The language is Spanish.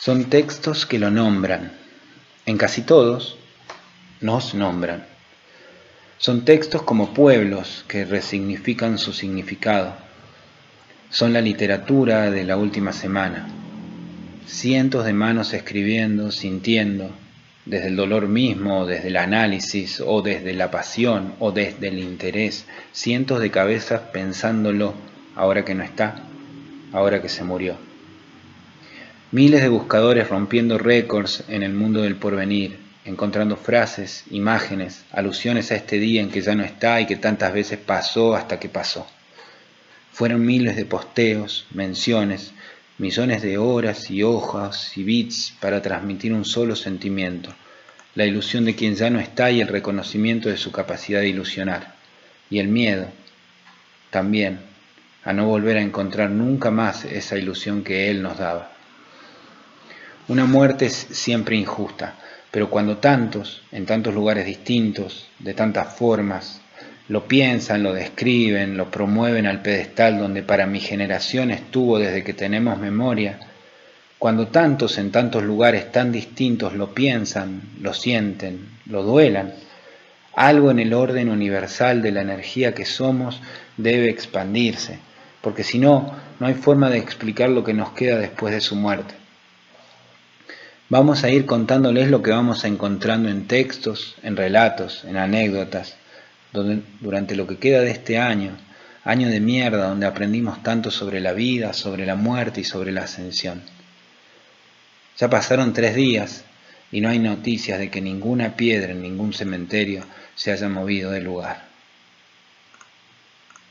Son textos que lo nombran. En casi todos nos nombran. Son textos como pueblos que resignifican su significado. Son la literatura de la última semana. Cientos de manos escribiendo, sintiendo, desde el dolor mismo, desde el análisis, o desde la pasión, o desde el interés. Cientos de cabezas pensándolo ahora que no está, ahora que se murió. Miles de buscadores rompiendo récords en el mundo del porvenir, encontrando frases, imágenes, alusiones a este día en que ya no está y que tantas veces pasó hasta que pasó. Fueron miles de posteos, menciones, millones de horas y hojas y bits para transmitir un solo sentimiento, la ilusión de quien ya no está y el reconocimiento de su capacidad de ilusionar, y el miedo, también, a no volver a encontrar nunca más esa ilusión que él nos daba. Una muerte es siempre injusta, pero cuando tantos, en tantos lugares distintos, de tantas formas, lo piensan, lo describen, lo promueven al pedestal donde para mi generación estuvo desde que tenemos memoria, cuando tantos en tantos lugares tan distintos lo piensan, lo sienten, lo duelan, algo en el orden universal de la energía que somos debe expandirse, porque si no, no hay forma de explicar lo que nos queda después de su muerte. Vamos a ir contándoles lo que vamos encontrando en textos, en relatos, en anécdotas, donde, durante lo que queda de este año, año de mierda donde aprendimos tanto sobre la vida, sobre la muerte y sobre la ascensión. Ya pasaron tres días y no hay noticias de que ninguna piedra en ningún cementerio se haya movido del lugar.